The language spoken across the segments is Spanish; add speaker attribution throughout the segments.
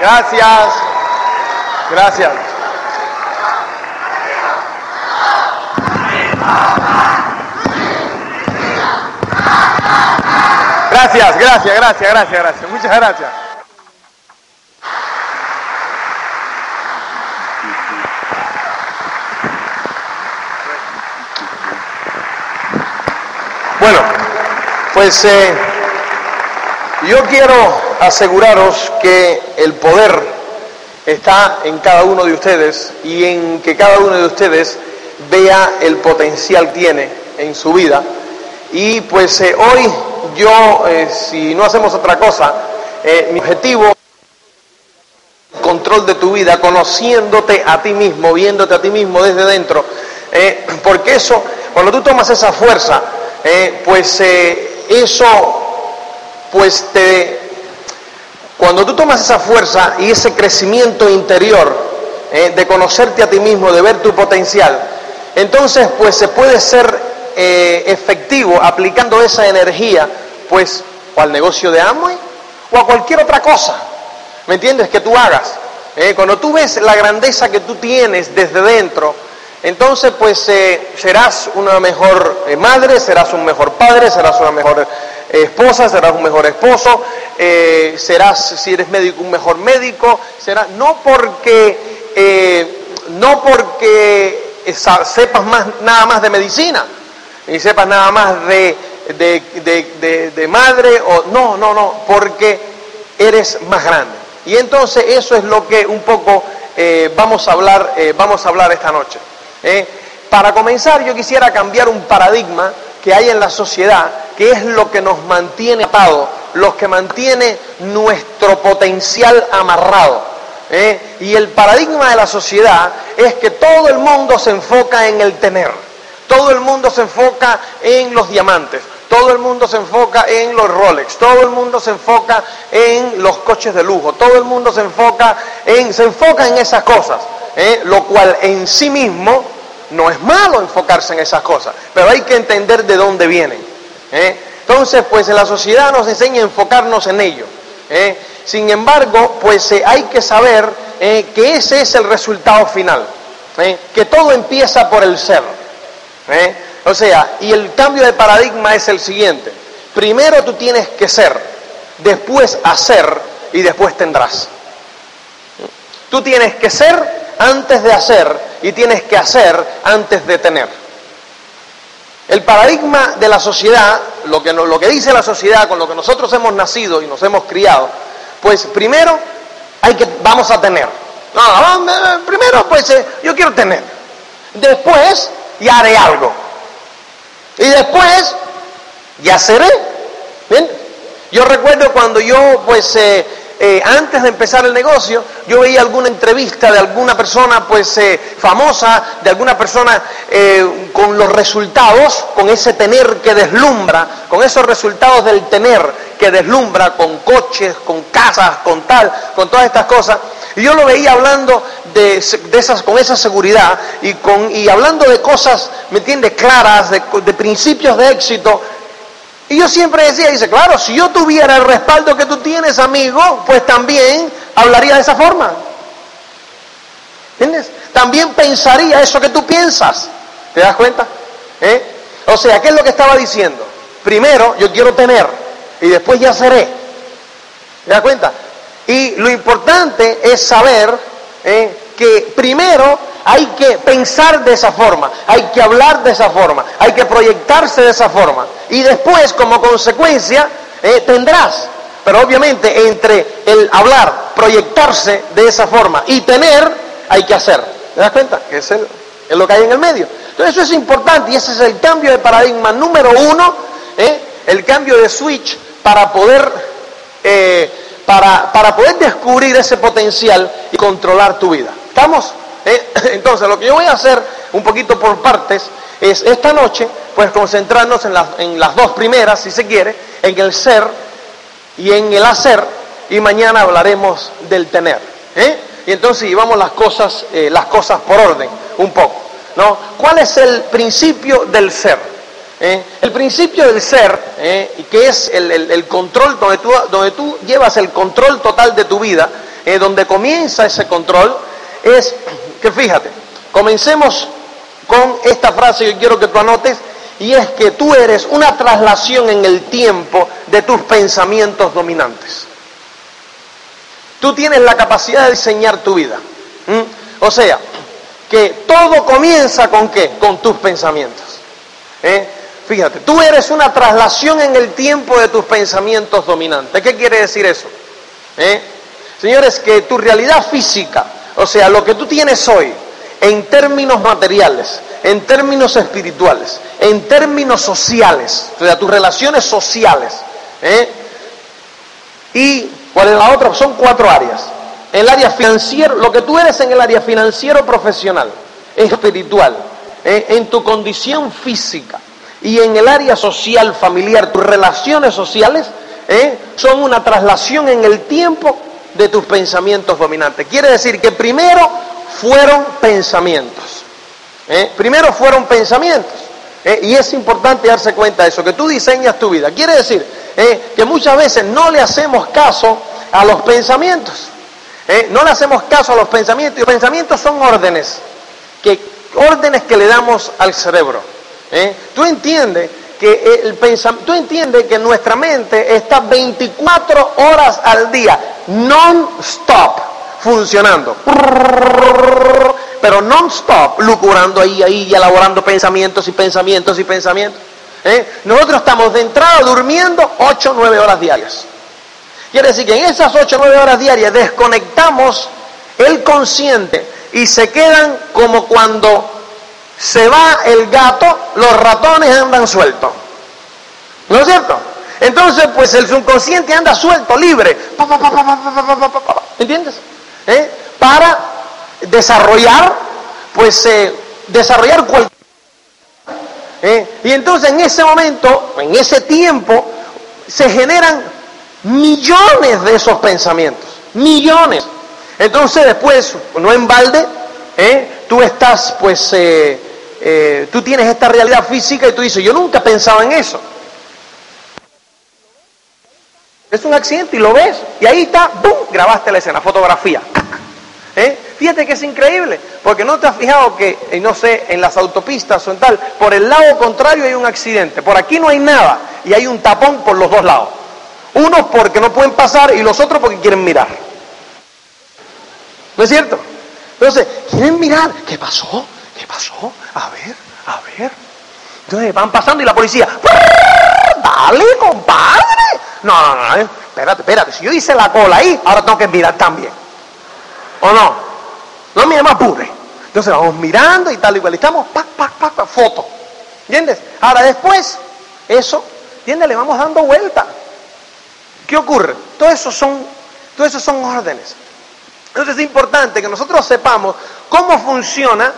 Speaker 1: Gracias. Gracias. Gracias, gracias, gracias, gracias, gracias. Muchas gracias. Bueno, pues eh, yo quiero aseguraros que el poder está en cada uno de ustedes y en que cada uno de ustedes vea el potencial que tiene en su vida. Y pues eh, hoy yo, eh, si no hacemos otra cosa, mi objetivo es control de tu vida, conociéndote a ti mismo, viéndote a ti mismo desde dentro, porque eso, cuando tú tomas esa fuerza, pues eso, pues te, cuando tú tomas esa fuerza y ese crecimiento interior eh, de conocerte a ti mismo, de ver tu potencial, entonces pues se puede ser efectivo aplicando esa energía, pues o al negocio de Amway o a cualquier otra cosa, ¿me entiendes? Que tú hagas. cuando tú ves la grandeza que tú tienes desde dentro, entonces, pues eh, serás una mejor eh, madre, serás un mejor padre, serás una mejor eh, esposa, serás un mejor esposo, serás, si eres médico, un mejor médico, será no porque, no porque sepas más, nada más de medicina, ni sepas nada más de, de madre, o no, no, no, porque eres más grande. Y entonces eso es lo que un poco vamos a hablar, vamos a hablar esta noche. ¿Eh? Para comenzar, yo quisiera cambiar un paradigma que hay en la sociedad, que es lo que nos mantiene atados, lo que mantiene nuestro potencial amarrado. ¿eh? Y el paradigma de la sociedad es que todo el mundo se enfoca en el tener, todo el mundo se enfoca en los diamantes, todo el mundo se enfoca en los Rolex, todo el mundo se enfoca en los coches de lujo, todo el mundo se enfoca en, se enfoca en esas cosas, ¿eh? lo cual en sí mismo no es malo enfocarse en esas cosas, pero hay que entender de dónde vienen. ¿eh? Entonces, pues la sociedad nos enseña a enfocarnos en ello. ¿eh? Sin embargo, pues hay que saber que ese es el resultado final, que todo empieza por el ser. O sea, y el cambio de paradigma es el siguiente. Primero tú tienes que ser, después hacer y después tendrás. Tú tienes que ser antes de hacer y tienes que hacer antes de tener. El paradigma de la sociedad, lo que, lo que dice la sociedad con lo que nosotros hemos nacido y nos hemos criado, pues primero hay que, vamos a tener. No, primero pues eh, yo quiero tener. Después ya haré algo. Y después ya seré. Yo recuerdo cuando yo pues eh, eh, antes de empezar el negocio, yo veía alguna entrevista de alguna persona pues eh, famosa, de alguna persona eh, con los resultados, con ese tener que deslumbra, con esos resultados del tener que deslumbra, con coches, con casas, con tal, con todas estas cosas. Y yo lo veía hablando de, esas, con esa seguridad y, con, y hablando de cosas, ¿me entiendes?, claras, de, de principios de éxito y yo siempre decía, dice, claro, si yo tuviera el respaldo que tú tienes, amigo, pues también hablaría de esa forma. ¿Entiendes? También pensaría eso que tú piensas. ¿Te das cuenta? ¿Eh? O sea, ¿qué es lo que estaba diciendo? Primero, yo quiero tener y después ya seré. ¿Te das cuenta? Y lo importante es saber ¿eh? que primero hay que pensar de esa forma, hay que hablar de esa forma, hay que proyectarse de esa forma. Y después, como consecuencia, eh, tendrás. Pero obviamente entre el hablar, proyectarse de esa forma y tener, hay que hacer. ¿Te das cuenta? Que es, lo que hay en el medio. Entonces eso es importante y ese es el cambio de paradigma número uno, ¿eh? el cambio de switch para poder, eh, para, para poder descubrir ese potencial y controlar tu vida. ¿Estamos? ¿Eh? Entonces, lo que yo voy a hacer un poquito por partes es esta noche, pues concentrarnos en las, en las dos primeras, si se quiere, en el ser y en el hacer, y mañana hablaremos del tener. ¿eh? Y entonces llevamos las cosas, eh, las cosas por orden, un poco. ¿no? ¿Cuál es el principio del ser? El principio del ser, que es el, control, donde tú, donde tú llevas el control total de tu vida, donde comienza ese control, es que fíjate, comencemos con esta frase que quiero que tú anotes, y es que tú eres una traslación en el tiempo de tus pensamientos dominantes. Tú tienes la capacidad de diseñar tu vida. O sea, que todo comienza con qué? Con tus pensamientos. ¿Eh? Fíjate, tú eres una traslación en el tiempo de tus pensamientos dominantes. ¿Qué quiere decir eso? ¿Eh? Señores, que tu realidad física, o sea, lo que tú tienes hoy, en términos materiales, en términos espirituales, en términos sociales, o sea, tus relaciones sociales, ¿eh? y cuál es la otra, son cuatro áreas. El área financiero, lo que tú eres en el área financiero profesional, espiritual, ¿eh? en tu condición física y en el área social, familiar, tus relaciones sociales, ¿eh? son una traslación en el tiempo de tus pensamientos dominantes. Quiere decir que primero fueron pensamientos. ¿eh? Primero fueron pensamientos. ¿eh? Y es importante darse cuenta de eso, que tú diseñas tu vida. Quiere decir ¿eh? que muchas veces no le hacemos caso a los pensamientos. No le hacemos caso a los pensamientos. Y los pensamientos son órdenes, que, órdenes que le damos al cerebro. Tú entiendes el tú entiendes que nuestra mente está 24 horas al día, non-stop, funcionando pero non-stop, lucurando ahí, ahí y elaborando pensamientos y pensamientos y pensamientos. ¿eh? Nosotros estamos de entrada durmiendo 8 o 9 horas diarias. Quiere decir que en esas 8 o 9 horas diarias desconectamos el consciente y se quedan como cuando se va el gato, los ratones andan sueltos. ¿No es cierto? Entonces, pues el subconsciente anda suelto, libre. ¿Entiendes? Para desarrollar, pues eh, desarrollar cualquier... ¿eh? Y entonces en ese momento, en ese tiempo, se generan millones de esos pensamientos, millones. Entonces después, no en balde, ¿eh? tú estás, pues, tú tienes esta realidad física y tú dices, yo nunca pensaba en eso. Es un accidente y lo ves, y ahí está, ¡bum! Grabaste la escena, fotografía. ¿Eh? Fíjate que es increíble, porque no te has fijado que, eh, no sé, en las autopistas o en tal, por el lado contrario hay un accidente, por aquí no hay nada y hay un tapón por los dos lados. Unos porque no pueden pasar y los otros porque quieren mirar. ¿No es cierto? Entonces, quieren mirar, ¿qué pasó? ¿Qué pasó? A ver, a ver. Entonces van pasando y la policía, dale, compadre. No, no, no, eh, espérate, espérate, si yo hice la cola ahí, ahora tengo que mirar también. ¿O no? No me apure. Entonces vamos mirando y tal y estamos, pac, pac, pac, foto. ¿Entiendes? Ahora después, eso, ¿entiendes? Le vamos dando vuelta. ¿Qué ocurre? Todo eso son, todo eso son órdenes. Entonces es importante que nosotros sepamos cómo funciona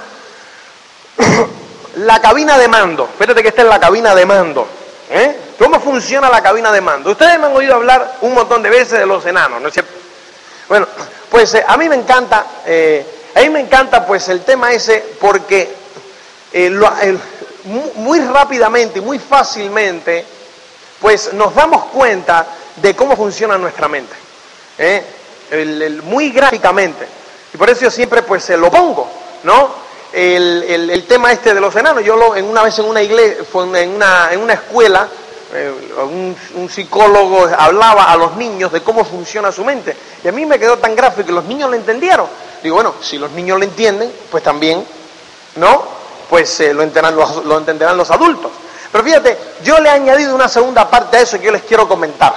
Speaker 1: la cabina de mando. Espérate que esta es la cabina de mando. ¿eh? ¿Cómo funciona la cabina de mando? Ustedes me han oído hablar un montón de veces de los enanos, ¿no es cierto? Bueno, pues eh, a mí me encanta, eh, a mí me encanta pues el tema ese porque muy rápidamente y muy fácilmente pues nos damos cuenta de cómo funciona nuestra mente, muy gráficamente. Y por eso yo siempre pues se lo pongo, ¿no? El, tema este de los enanos, yo lo, en una vez en una iglesia, en una, en una escuela, eh, un, psicólogo hablaba a los niños de cómo funciona su mente. Y a mí me quedó tan gráfico que los niños lo entendieron. Digo, bueno, si los niños lo entienden, pues también, ¿no? Pues eh, lo, entenderán los, lo entenderán los adultos. Pero fíjate, yo le he añadido una segunda parte a eso que yo les quiero comentar.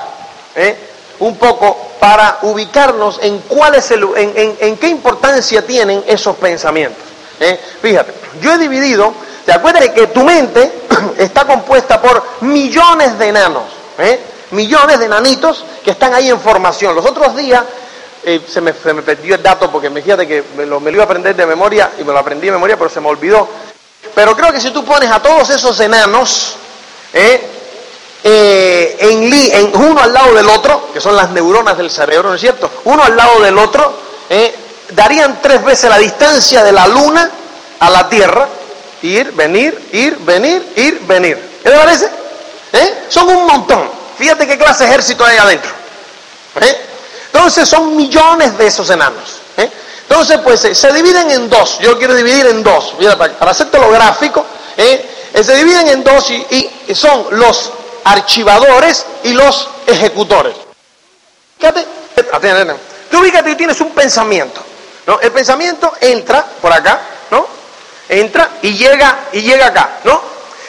Speaker 1: ¿eh? Un poco para ubicarnos en cuál es el, qué importancia tienen esos pensamientos. Fíjate, yo he dividido ¿Te acuerdas que tu mente está compuesta por millones de enanos? ¿eh? Millones de enanitos que están ahí en formación. Los otros días eh, se, me, perdió el dato porque me fíjate que me lo, iba a aprender de memoria y me lo aprendí de memoria, pero se me olvidó. Pero creo que si tú pones a todos esos enanos ¿eh? En, uno al lado del otro, que son las neuronas del cerebro, ¿no es cierto? Uno al lado del otro, darían tres veces la distancia de la luna a la Tierra Ir, venir, ir, venir, ir, venir. ¿Qué te parece? ¿Eh? Son un montón. Fíjate qué clase de ejército hay adentro. ¿Eh? Entonces son millones de esos enanos. ¿eh? Entonces, pues se dividen en dos. Yo quiero dividir en dos. Mira, para, para lo gráfico, se dividen en dos y son los archivadores y los ejecutores. Fíjate, tú fíjate que tienes un pensamiento. ¿no? El pensamiento entra por acá, ¿no? Entra y llega, y llega acá, ¿no?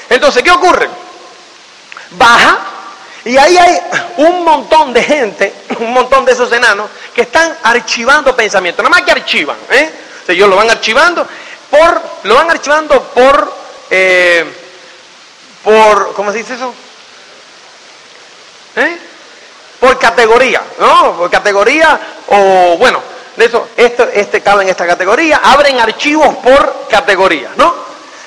Speaker 1: Entonces, ¿qué ocurre? Baja y ahí hay un montón de gente, un montón de esos enanos que están archivando pensamientos, nada más que archivan, ¿eh? O ellos lo van archivando por, lo van archivando por, eh, por, ¿cómo se dice eso? ¿Eh? Por categoría, ¿no? Por categoría o, bueno, de eso, esto, este cabe en esta categoría, abren archivos por categoría, ¿no?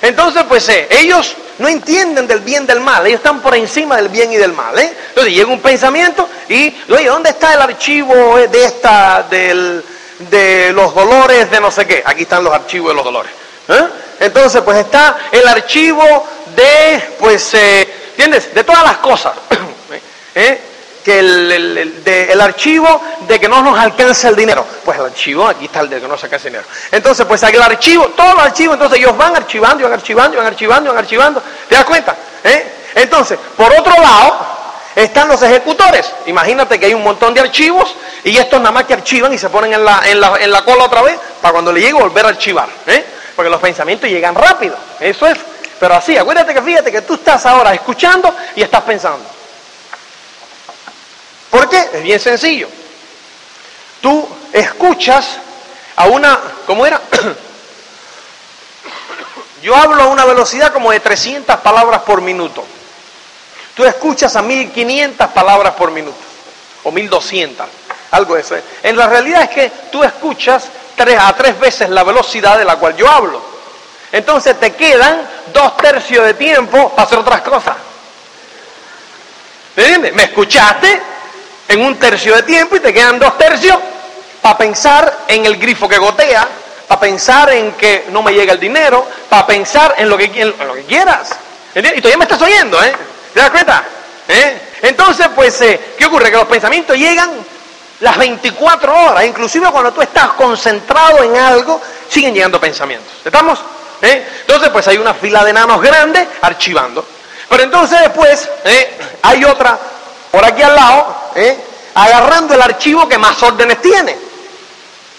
Speaker 1: Entonces, pues eh, ellos no entienden del bien del mal, ellos están por encima del bien y del mal, ¿eh? Entonces llega un pensamiento y, oye, ¿dónde está el archivo de esta, del, de los dolores de no sé qué? Aquí están los archivos de los dolores. ¿eh? Entonces, pues está el archivo de, pues, eh, ¿entiendes? De todas las cosas. ¿Eh? que el, archivo de que no nos alcance el dinero. Pues el archivo, aquí está el de que no se alcance el dinero. Entonces, pues el archivo, todos los archivos, entonces ellos van archivando, van archivando, van archivando, van archivando. ¿Te das cuenta? ¿Eh? Entonces, por otro lado, están los ejecutores. Imagínate que hay un montón de archivos y estos nada más que archivan y se ponen en la, en la, en la cola otra vez para cuando le llegue volver a archivar. ¿eh? Porque los pensamientos llegan rápido. Eso es. Pero así, acuérdate que fíjate que tú estás ahora escuchando y estás pensando. ¿Por qué? Es bien sencillo. Tú escuchas a una, ¿cómo era? Yo hablo a una velocidad como de 300 palabras por minuto. Tú escuchas a 1500 palabras por minuto, o 1200, algo de eso. En la realidad es que tú escuchas tres a tres veces la velocidad de la cual yo hablo. Entonces te quedan dos tercios de tiempo para hacer otras cosas. ¿Me entiendes? Me escuchaste, en un tercio de tiempo y te quedan dos tercios para pensar en el grifo que gotea, para pensar en que no me llega el dinero, para pensar en lo que, quieras. ¿Entiendes? Y todavía me estás oyendo, ¿eh? ¿Te das cuenta? ¿Eh? Entonces, pues, eh, ¿qué ocurre? Que los pensamientos llegan las 24 horas, inclusive cuando tú estás concentrado en algo, siguen llegando pensamientos. ¿Estamos? ¿Eh? Entonces, pues hay una fila de enanos grandes archivando. Pero entonces después ¿eh? hay otra por aquí al lado, ¿eh? agarrando el archivo que más órdenes tiene.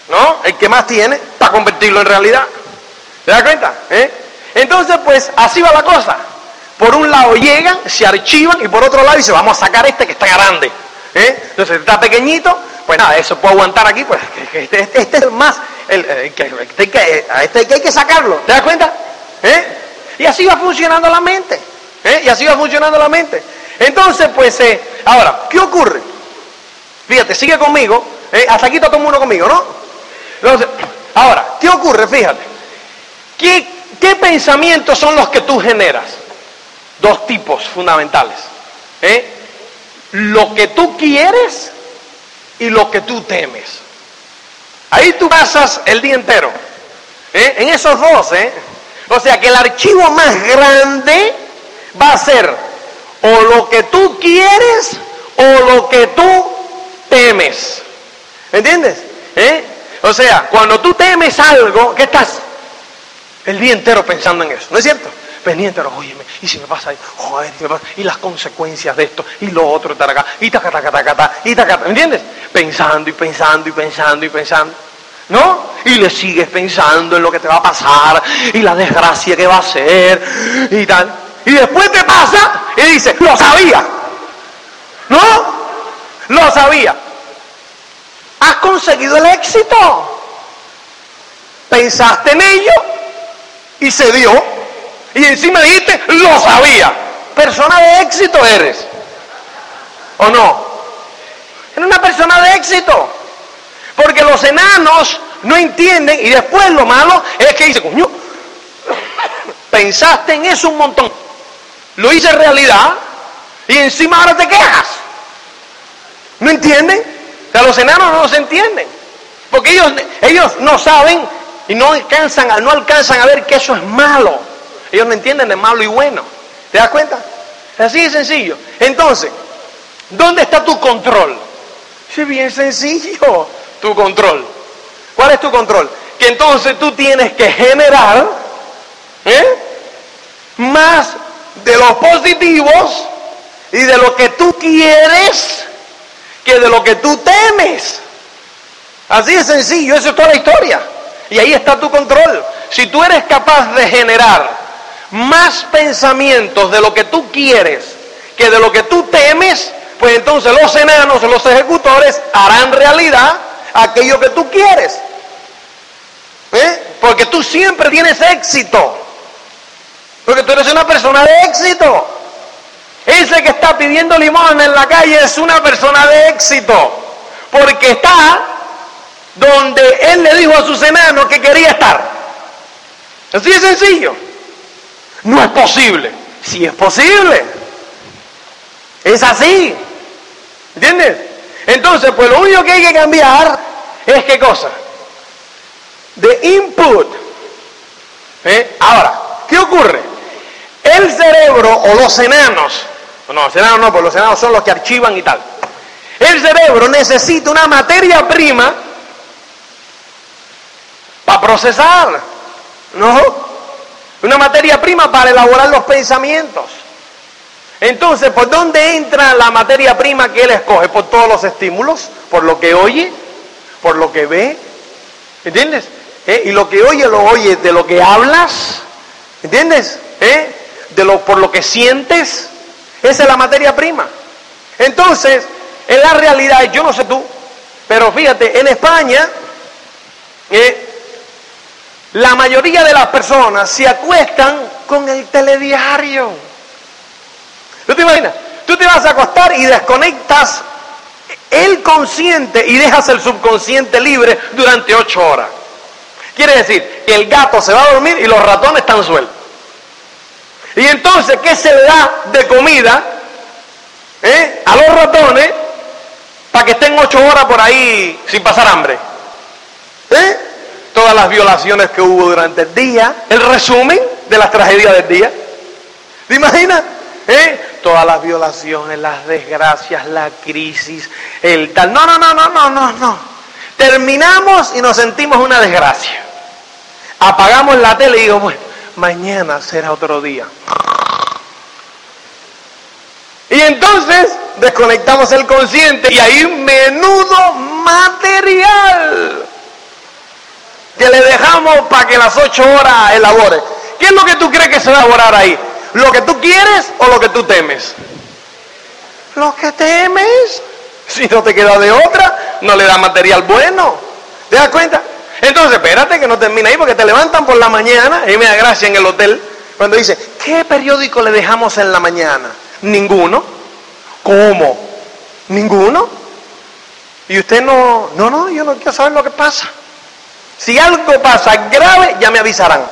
Speaker 1: ¿No? El que más tiene para convertirlo en realidad. ¿Te das cuenta? ¿Eh? Entonces, pues así va la cosa. Por un lado llegan, se archivan y por otro lado dice, vamos a sacar este que está grande. ¿Eh? Entonces está pequeñito, pues nada, eso puede aguantar aquí, pues este, este, este es más, el, que, este, este hay que sacarlo. ¿Te das cuenta? ¿Eh? Y así va funcionando la mente. ¿Eh? Y así va funcionando la mente. Entonces, pues, eh, ahora, ¿qué ocurre? Fíjate, sigue conmigo. Eh, hasta aquí está todo el mundo conmigo, ¿no? Entonces, ahora, ¿qué ocurre? Fíjate. ¿Qué, ¿Qué pensamientos son los que tú generas? Dos tipos fundamentales. ¿eh? Lo que tú quieres y lo que tú temes. Ahí tú pasas el día entero. En esos dos, ¿eh? O sea que el archivo más grande va a ser o lo que tú quieres o lo que tú temes. ¿Entiendes? ¿Eh? O sea, cuando tú temes algo, ¿qué estás? El día entero pensando en eso, ¿no es cierto? Pendiente, oye, y si me pasa ahí, joder, y las consecuencias de esto, y lo otro, y taca, taca, taca, taca, y taca, ¿me entiendes? Pensando y pensando y pensando y pensando, ¿no? Y le sigues pensando en lo que te va a pasar, y la desgracia que va a ser, y tal. Y después te pasa y dice, lo sabía. ¿No? Lo sabía. Has conseguido el éxito. Pensaste en ello y se dio. Y encima dijiste, lo sabía. Persona de éxito eres. ¿O no? Eres una persona de éxito. Porque los enanos no entienden y después lo malo es que dice, coño, pensaste en eso un montón lo hice realidad y encima ahora te quejas. ¿No entienden? Sea, los enanos no se entienden. Porque ellos, ellos no saben y no alcanzan, no alcanzan a ver que eso es malo. Ellos no entienden de malo y bueno. ¿Te das cuenta? Así de sencillo. Entonces, ¿dónde está tu control? Es bien sencillo, tu control. ¿Cuál es tu control? Que entonces tú tienes que generar ¿eh? más de los positivos y de lo que tú quieres que de lo que tú temes. Así de sencillo, eso es toda la historia. Y ahí está tu control. Si tú eres capaz de generar más pensamientos de lo que tú quieres que de lo que tú temes, pues entonces los enanos, los ejecutores, harán realidad aquello que tú quieres. ¿Eh? Porque tú siempre tienes éxito. Porque tú eres una persona de éxito. Ese que está pidiendo limón en la calle es una persona de éxito. Porque está donde él le dijo a sus enanos que quería estar. Así de sencillo. No es posible. Sí es posible. Es así. ¿Entiendes? Entonces, pues lo único que hay que cambiar es qué cosa? De input. ¿Eh? Ahora, ¿qué ocurre? El cerebro o los enanos, no, los enanos no, porque los enanos son los que archivan y tal. El cerebro necesita una materia prima para procesar, ¿no? Una materia prima para elaborar los pensamientos. Entonces, ¿por dónde entra la materia prima que él escoge? Por todos los estímulos, por lo que oye, por lo que ve, ¿entiendes? ¿Eh? Y lo que oye lo oye de lo que hablas, ¿entiendes? ¿Eh? Por lo que sientes, esa es la materia prima. Entonces, en la realidad, yo no sé tú, pero fíjate, en España, ¿eh? la mayoría de las personas se acuestan con el telediario. ¿Tú te imaginas? Tú te vas a acostar y desconectas el consciente y dejas el subconsciente libre durante ocho horas. Quiere decir que el gato se va a dormir y los ratones están sueltos. Y entonces, ¿qué se le da de comida eh, a los ratones para que estén ocho horas por ahí sin pasar hambre? ¿Eh? Todas las violaciones que hubo durante el día, el resumen de las tragedias del día. ¿Te imaginas? ¿Eh? Todas las violaciones, las desgracias, la crisis, el tal. No, no, no, no, no, no, no. Terminamos y nos sentimos una desgracia. Apagamos la tele y digo, bueno, mañana será otro día. Y entonces desconectamos el consciente y hay un menudo material que le dejamos para que las ocho horas elabore. ¿Qué es lo que tú crees que se va a elaborar ahí? ¿Lo que tú quieres o lo que tú temes? Lo que temes. Si no te queda de otra, no le da material bueno. ¿Te das cuenta? Entonces, espérate que no termina ahí porque te levantan por la mañana, y me da gracia en el hotel, cuando dice, ¿qué periódico le dejamos en la mañana? Ninguno. ¿Cómo? ¿Ninguno? Y usted no, no, no, yo no quiero saber lo que pasa. Si algo pasa grave, ya me avisarán.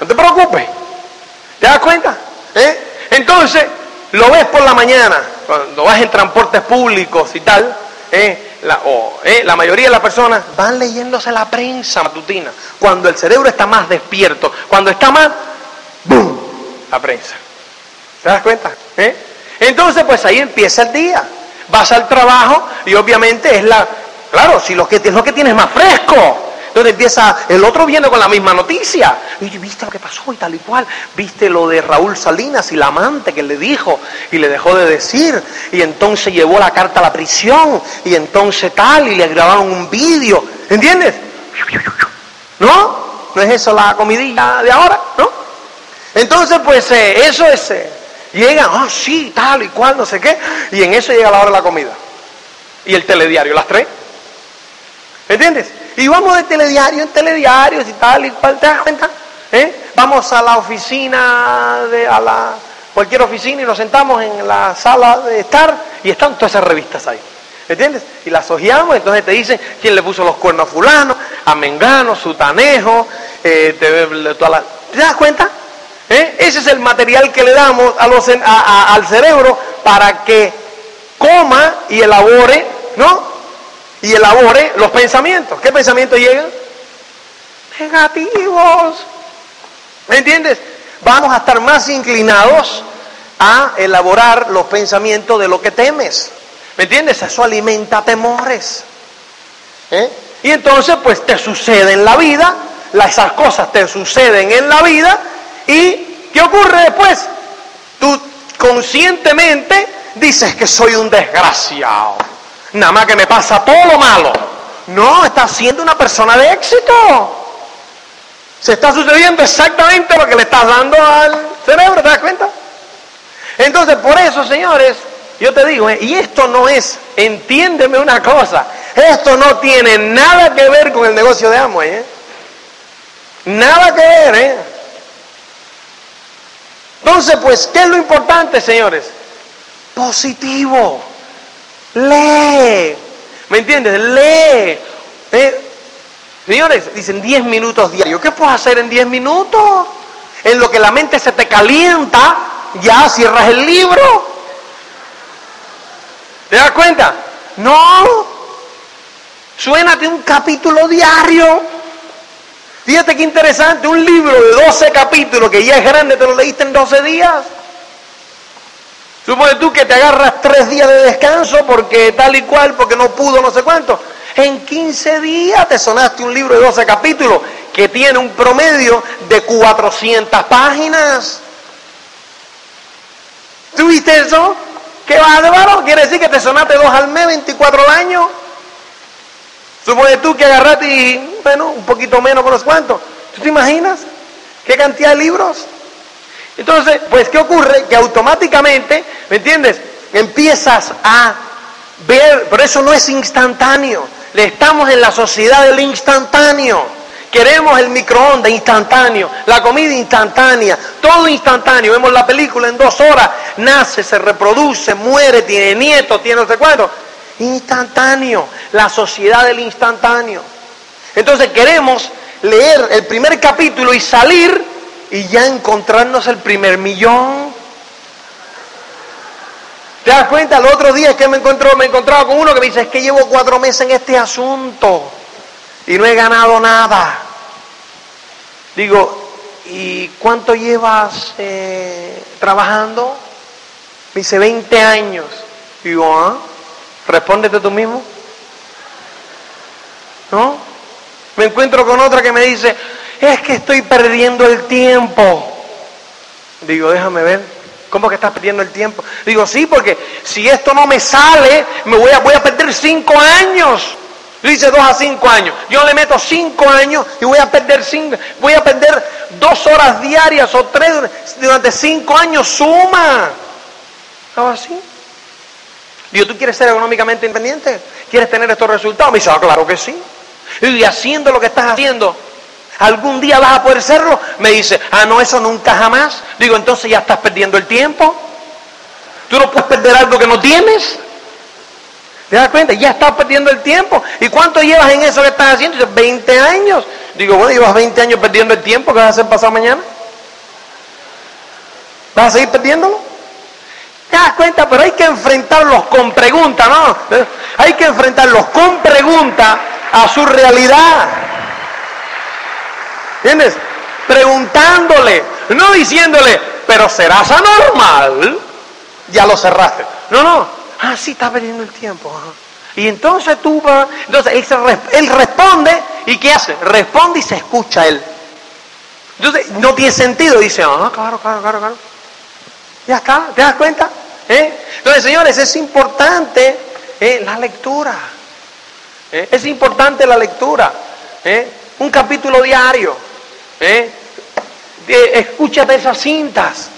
Speaker 1: No te preocupes. ¿Te das cuenta? ¿Eh? Entonces, lo ves por la mañana, cuando vas en transportes públicos y tal, ¿eh? La, ¿eh? la mayoría de las personas van leyéndose la prensa matutina, cuando el cerebro está más despierto, cuando está más, ¡boom! La prensa. ¿Te das cuenta? ¿Eh? Entonces, pues ahí empieza el día. Vas al trabajo y obviamente es la, claro, si que, es lo que tienes más fresco. Entonces empieza, el otro viene con la misma noticia. Y viste lo que pasó y tal y cual. Viste lo de Raúl Salinas y la amante que le dijo y le dejó de decir. Y entonces llevó la carta a la prisión. Y entonces tal, y le grabaron un vídeo. ¿Entiendes? ¿No? ¿No es eso la comidilla de ahora? ¿No? Entonces, pues eh, eso es. Eh, llegan, ah, sí, tal y cual, no sé qué. Y en eso llega la hora de la comida. Y el telediario, las tres. ¿Entiendes? Y vamos de telediario en telediarios y tal y cual, ¿te das cuenta? ¿Eh? Vamos a la oficina, de, a la cualquier oficina y nos sentamos en la sala de estar y están todas esas revistas ahí. ¿Entiendes? Y las hojeamos, entonces te dicen quién le puso los cuernos a fulano, a Mengano, Sutanejo, eh, te, toda ¿te das cuenta? ¿Eh? Ese es el material que le damos al cerebro para que coma y elabore, ¿no? Y elabore los pensamientos. ¿Qué pensamientos llegan? Negativos. ¿Me entiendes? Vamos a estar más inclinados a elaborar los pensamientos de lo que temes. ¿Me entiendes? Eso alimenta temores. ¿Eh? Y entonces, pues te sucede en la vida, esas cosas te suceden en la vida, y ¿qué ocurre después? Tú conscientemente dices que soy un desgraciado. Nada más que me pasa todo lo malo. No, estás siendo una persona de éxito. Se está sucediendo exactamente lo que le estás dando al cerebro, ¿te das cuenta? Entonces, por eso, señores, yo te digo, ¿eh? y esto no es, entiéndeme una cosa, esto no tiene nada que ver con el negocio de Amway, ¿eh? Nada que ver, ¿eh? Entonces, pues, ¿qué es lo importante, señores? Positivo. Lee. ¿Me entiendes? Lee. ¿Eh? Señores, dicen 10 minutos diarios. ¿Qué puedes hacer en 10 minutos? En lo que la mente se te calienta, ya cierras el libro. ¿Te das cuenta? No. Suénate un capítulo diario. Fíjate qué interesante, un libro de 12 capítulos que ya es grande, te lo leíste en 12 días. Supone tú que te agarras tres días de descanso porque tal y cual, porque no pudo, no sé cuánto. En 15 días te sonaste un libro de 12 capítulos que tiene un promedio de 400 páginas. ¿Tuviste eso? ¿Qué bárbaro? Quiere decir que te sonaste dos al mes, 24 al año. Supone tú que agarraste bueno, un poquito menos, por los cuantos. ¿Tú te imaginas? ¿Qué cantidad de libros? Entonces, pues, ¿qué ocurre? Que automáticamente, ¿me entiendes? Empiezas a ver, pero eso no es instantáneo. Estamos en la sociedad del instantáneo. Queremos el microondas instantáneo, la comida instantánea, todo instantáneo. Vemos la película en dos horas, nace, se reproduce, muere, tiene nietos, tiene no sé cuánto. Instantáneo, la sociedad del instantáneo. Entonces queremos leer el primer capítulo y salir y ya encontrarnos el primer millón. ¿Te das cuenta? El otro día es que me, encontró, me encontraba con uno que me dice, es que llevo cuatro meses en este asunto y no he ganado nada. Digo, ¿y cuánto llevas eh, trabajando? Me dice, 20 años. Digo, ¿ah? Respóndete tú mismo. ¿No? Me encuentro con otra que me dice, es que estoy perdiendo el tiempo. Digo, déjame ver. ¿Cómo que estás perdiendo el tiempo? Digo, sí, porque si esto no me sale, me voy a, voy a perder cinco años. Dice dos a cinco años. Yo le meto cinco años y voy a perder cinco, voy a perder dos horas diarias o tres durante cinco años. Suma. ¿Algo así? Digo, ¿tú quieres ser económicamente independiente? ¿Quieres tener estos resultados? Me dice, ah, claro que sí. Y haciendo lo que estás haciendo, ¿Algún día vas a poder serlo? Me dice, ah, no, eso nunca jamás. Digo, entonces ya estás perdiendo el tiempo. Tú no puedes perder algo que no tienes. ¿Te das cuenta? Ya estás perdiendo el tiempo. ¿Y cuánto llevas en eso que estás haciendo? Dice, 20 años. Digo, bueno, llevas 20 años perdiendo el tiempo. ¿Qué vas a hacer pasado mañana? ¿Vas a seguir perdiéndolo? ¿Te das cuenta? Pero hay que enfrentarlos con preguntas, ¿no? Hay que enfrentarlos con preguntas a su realidad. ¿Entiendes? Preguntándole, no diciéndole, pero serás anormal. Ya lo cerraste. No, no. Ah, sí, está perdiendo el tiempo. Y entonces tú vas, entonces él, responde y ¿qué hace? Responde y se escucha él. Entonces no tiene sentido, dice, ah, claro, claro, claro, claro. Ya está, ¿te das cuenta? ¿Eh? Entonces, señores, es importante ¿eh? la lectura. ¿Eh? Es importante la lectura. Un capítulo diario. ¿Eh? Escúchate esas cintas.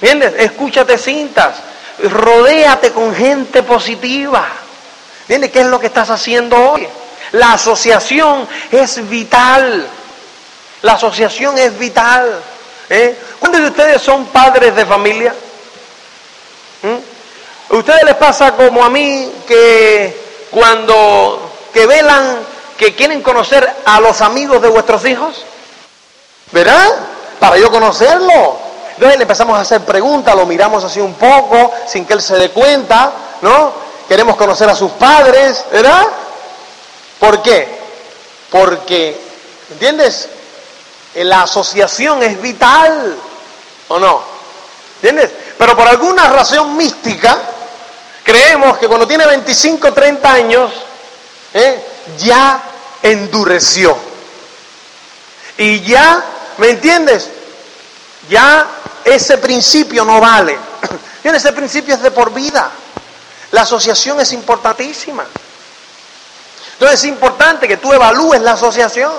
Speaker 1: ¿Entiendes? Escúchate cintas. Rodéate con gente positiva. ¿Entiendes? ¿Qué es lo que estás haciendo hoy? La asociación es vital. La asociación es vital. ¿Eh? ¿Cuántos de ustedes son padres de familia? ¿Mm? ¿A ustedes les pasa como a mí que cuando que velan, que quieren conocer a los amigos de vuestros hijos? ¿Verdad? Para yo conocerlo. Entonces le empezamos a hacer preguntas, lo miramos así un poco, sin que él se dé cuenta, ¿no? Queremos conocer a sus padres, ¿verdad? ¿Por qué? Porque, ¿entiendes? La asociación es vital, ¿o no? ¿Entiendes? Pero por alguna razón mística, creemos que cuando tiene 25, 30 años, ¿eh? ya endureció. Y ya, ¿me entiendes? Ya ese principio no vale. Ese principio es de por vida. La asociación es importantísima. Entonces es importante que tú evalúes la asociación.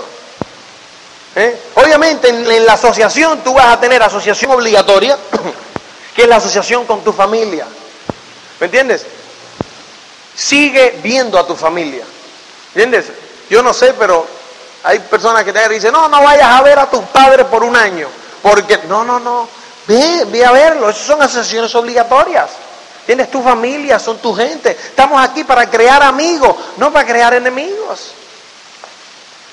Speaker 1: ¿Eh? Obviamente en, la asociación tú vas a tener asociación obligatoria, que es la asociación con tu familia. ¿Me entiendes? Sigue viendo a tu familia. ¿Entiendes? Yo no sé, pero hay personas que te dicen, no, no vayas a ver a tus padres por un año. Porque, no, no, no, ve, ve a verlo. Esas son asociaciones obligatorias. Tienes tu familia, son tu gente. Estamos aquí para crear amigos, no para crear enemigos.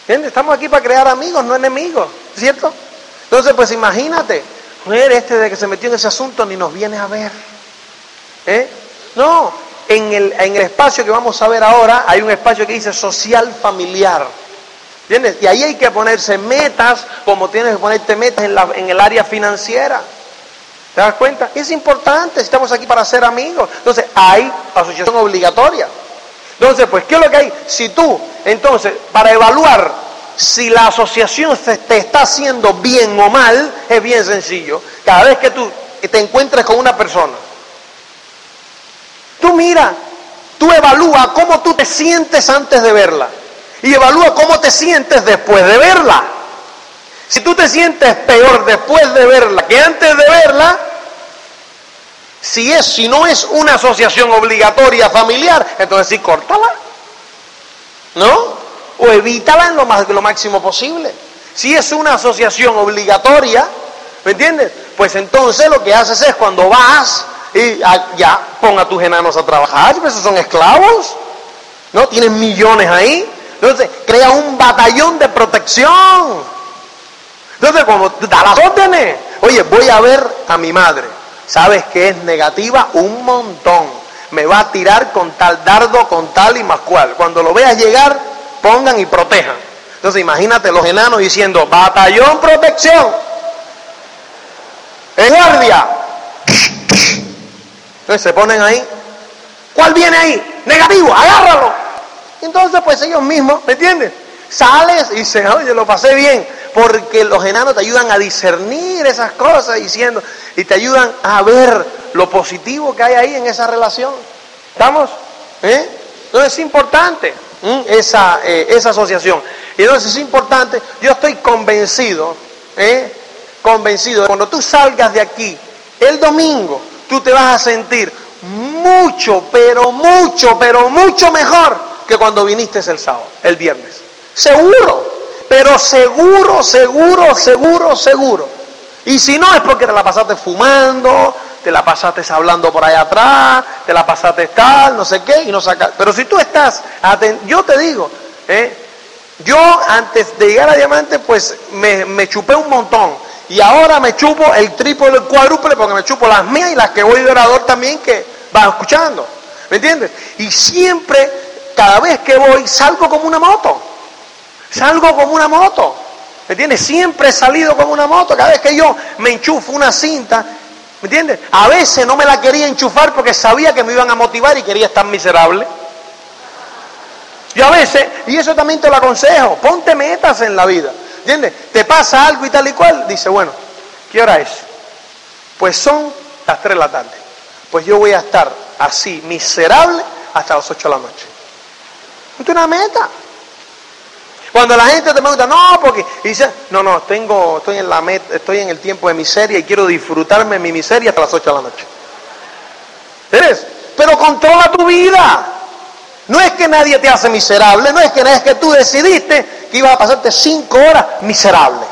Speaker 1: ¿Entiendes? Estamos aquí para crear amigos, no enemigos, ¿cierto? Entonces, pues imagínate, mujer este de que se metió en ese asunto ni nos viene a ver. ¿Eh? No, en el, en el espacio que vamos a ver ahora hay un espacio que dice social familiar. Y ahí hay que ponerse metas, como tienes que ponerte metas en, la, en el área financiera. ¿Te das cuenta? Es importante, estamos aquí para ser amigos. Entonces, hay asociación obligatoria. Entonces, pues, ¿qué es lo que hay? Si tú, entonces, para evaluar si la asociación te está haciendo bien o mal, es bien sencillo. Cada vez que tú te encuentres con una persona, tú mira, tú evalúa cómo tú te sientes antes de verla y evalúa cómo te sientes después de verla. Si tú te sientes peor después de verla que antes de verla, si, es, si no es una asociación obligatoria familiar, entonces sí, córtala. ¿No? O evítala en lo, más, lo máximo posible. Si es una asociación obligatoria, ¿me entiendes? Pues entonces lo que haces es cuando vas y ya ponga a tus enanos a trabajar, pues esos son esclavos, ¿no? Tienen millones ahí. Entonces, crea un batallón de protección. Entonces, como da las órdenes, oye, voy a ver a mi madre sabes que es negativa un montón. Me va a tirar con tal dardo, con tal y más cual. Cuando lo veas llegar, pongan y protejan. Entonces imagínate los enanos diciendo, batallón protección, en guardia. Entonces se ponen ahí. ¿Cuál viene ahí? Negativo, agárralo. Entonces pues ellos mismos, ¿me entiendes? Sales y dices, oye, lo pasé bien porque los enanos te ayudan a discernir esas cosas diciendo y te ayudan a ver lo positivo que hay ahí en esa relación. ¿Estamos? ¿Eh? Entonces es importante esa, eh, esa asociación. Y entonces es importante, yo estoy convencido, ¿eh? convencido, de cuando tú salgas de aquí el domingo, tú te vas a sentir mucho, pero mucho, pero mucho mejor que cuando viniste el sábado, el viernes. Seguro pero seguro, seguro, seguro, seguro. Y si no es porque te la pasaste fumando, te la pasaste hablando por allá atrás, te la pasaste tal, no sé qué, y no sacas. Pero si tú estás, yo te digo, ¿eh? yo antes de llegar a Diamante, pues me, me, chupé un montón. Y ahora me chupo el triple, el cuádruple, porque me chupo las mías y las que voy de orador también, que van escuchando. ¿Me entiendes? Y siempre, cada vez que voy, salgo como una moto. Salgo como una moto. ¿Me entiendes? Siempre he salido como una moto. Cada vez que yo me enchufo una cinta, ¿me entiendes? A veces no me la quería enchufar porque sabía que me iban a motivar y quería estar miserable. Y a veces, y eso también te lo aconsejo, ponte metas en la vida. ¿Entiendes? Te pasa algo y tal y cual. Dice, bueno, ¿qué hora es? Pues son las 3 de la tarde. Pues yo voy a estar así, miserable, hasta las 8 de la noche. Ponte una meta. Cuando la gente te pregunta, no, porque dice, no, no, tengo, estoy en la estoy en el tiempo de miseria y quiero disfrutarme mi miseria hasta las 8 de la noche. ¿Eres? Pero controla tu vida. No es que nadie te hace miserable, no es que es que tú decidiste que ibas a pasarte cinco horas miserable.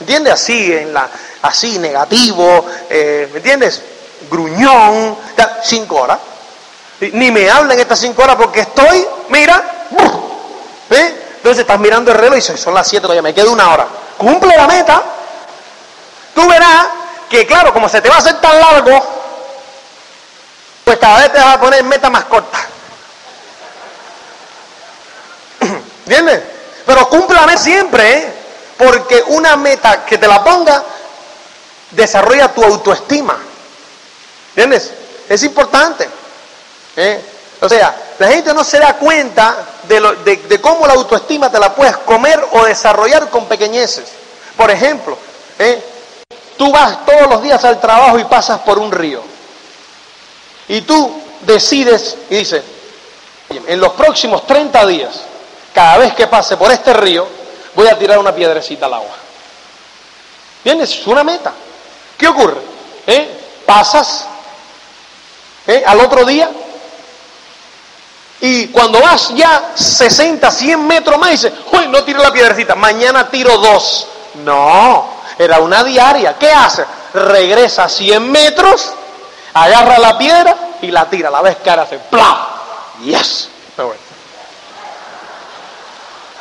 Speaker 1: ¿Entiendes? Así, en la, así, negativo, eh, ¿me entiendes? Gruñón, cinco horas. Ni me hablen estas cinco horas porque estoy, mira, ¿eh? Entonces estás mirando el reloj y son las 7 todavía, me queda una hora. Cumple la meta. Tú verás que, claro, como se te va a hacer tan largo, pues cada vez te vas a poner meta más corta. ¿Entiendes? Pero cúmplame siempre, ¿eh? Porque una meta que te la ponga desarrolla tu autoestima. ¿Entiendes? Es importante. ¿Eh? O sea, la gente no se da cuenta de, de, cómo la autoestima te la puedes comer o desarrollar con pequeñeces. Por ejemplo, ¿eh? tú vas todos los días al trabajo y pasas por un río. Y tú decides y dices, en los próximos 30 días, cada vez que pase por este río, voy a tirar una piedrecita al agua. ¿Entiendes? Es una meta. ¿Qué ocurre? ¿Eh? Pasas ¿eh? al otro día y cuando vas ya 60, 100 metros más, dices, uy, no tiro la piedrecita, mañana tiro dos. No, era una diaria. ¿Qué hace? Regresa 100 metros, agarra la piedra y la tira. La vez que ahora hace, ¡pla! ¡Yes!